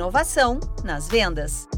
Inovação nas vendas.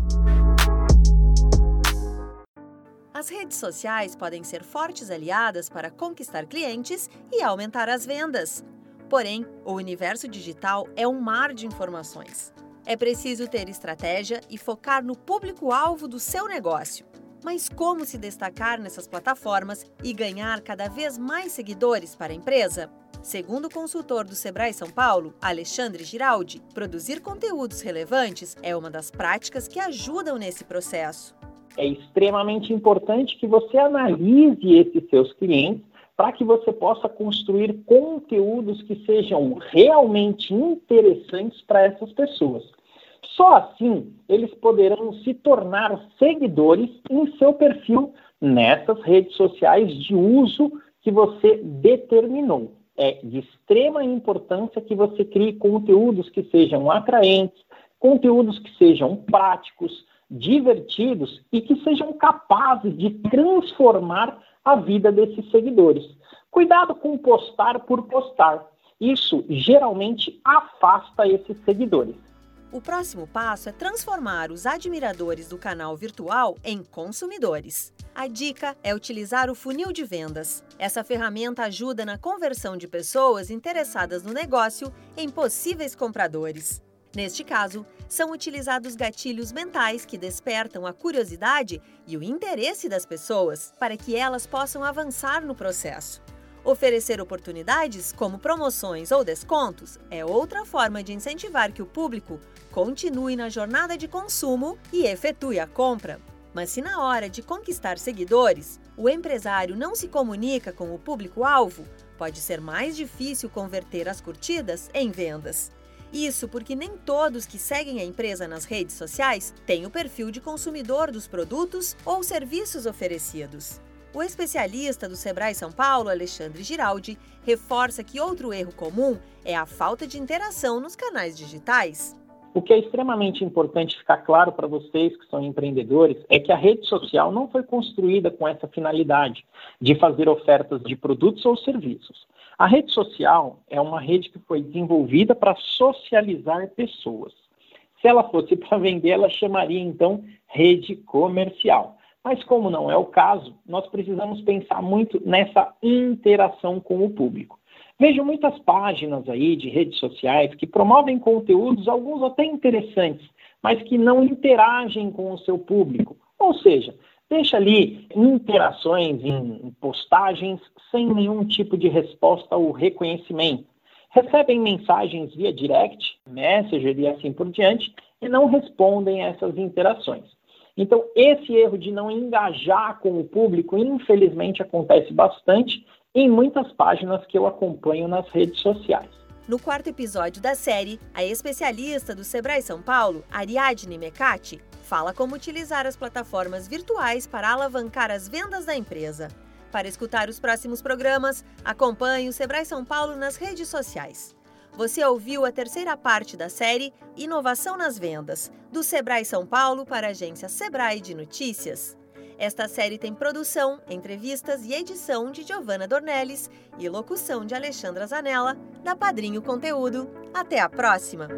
As redes sociais podem ser fortes aliadas para conquistar clientes e aumentar as vendas. Porém, o universo digital é um mar de informações. É preciso ter estratégia e focar no público-alvo do seu negócio. Mas como se destacar nessas plataformas e ganhar cada vez mais seguidores para a empresa? Segundo o consultor do Sebrae São Paulo, Alexandre Giraldi, produzir conteúdos relevantes é uma das práticas que ajudam nesse processo. É extremamente importante que você analise esses seus clientes para que você possa construir conteúdos que sejam realmente interessantes para essas pessoas. Só assim eles poderão se tornar seguidores em seu perfil nessas redes sociais de uso que você determinou. É de extrema importância que você crie conteúdos que sejam atraentes, conteúdos que sejam práticos, divertidos e que sejam capazes de transformar a vida desses seguidores. Cuidado com postar por postar. Isso geralmente afasta esses seguidores. O próximo passo é transformar os admiradores do canal virtual em consumidores. A dica é utilizar o funil de vendas. Essa ferramenta ajuda na conversão de pessoas interessadas no negócio em possíveis compradores. Neste caso, são utilizados gatilhos mentais que despertam a curiosidade e o interesse das pessoas para que elas possam avançar no processo. Oferecer oportunidades, como promoções ou descontos, é outra forma de incentivar que o público continue na jornada de consumo e efetue a compra. Mas se na hora de conquistar seguidores, o empresário não se comunica com o público-alvo, pode ser mais difícil converter as curtidas em vendas. Isso porque nem todos que seguem a empresa nas redes sociais têm o perfil de consumidor dos produtos ou serviços oferecidos. O especialista do Sebrae São Paulo, Alexandre Giraldi, reforça que outro erro comum é a falta de interação nos canais digitais. O que é extremamente importante ficar claro para vocês que são empreendedores é que a rede social não foi construída com essa finalidade de fazer ofertas de produtos ou serviços. A rede social é uma rede que foi desenvolvida para socializar pessoas. Se ela fosse para vender, ela chamaria então rede comercial. Mas como não é o caso, nós precisamos pensar muito nessa interação com o público. Vejo muitas páginas aí de redes sociais que promovem conteúdos, alguns até interessantes, mas que não interagem com o seu público. Ou seja, deixa ali interações em postagens sem nenhum tipo de resposta ou reconhecimento. Recebem mensagens via direct, messenger e assim por diante, e não respondem a essas interações. Então, esse erro de não engajar com o público, infelizmente, acontece bastante em muitas páginas que eu acompanho nas redes sociais. No quarto episódio da série, a especialista do Sebrae São Paulo, Ariadne Mecati, fala como utilizar as plataformas virtuais para alavancar as vendas da empresa. Para escutar os próximos programas, acompanhe o Sebrae São Paulo nas redes sociais. Você ouviu a terceira parte da série Inovação nas Vendas, do Sebrae São Paulo para a agência Sebrae de Notícias. Esta série tem produção, entrevistas e edição de Giovanna Dornelles e locução de Alexandra Zanella, da Padrinho Conteúdo. Até a próxima!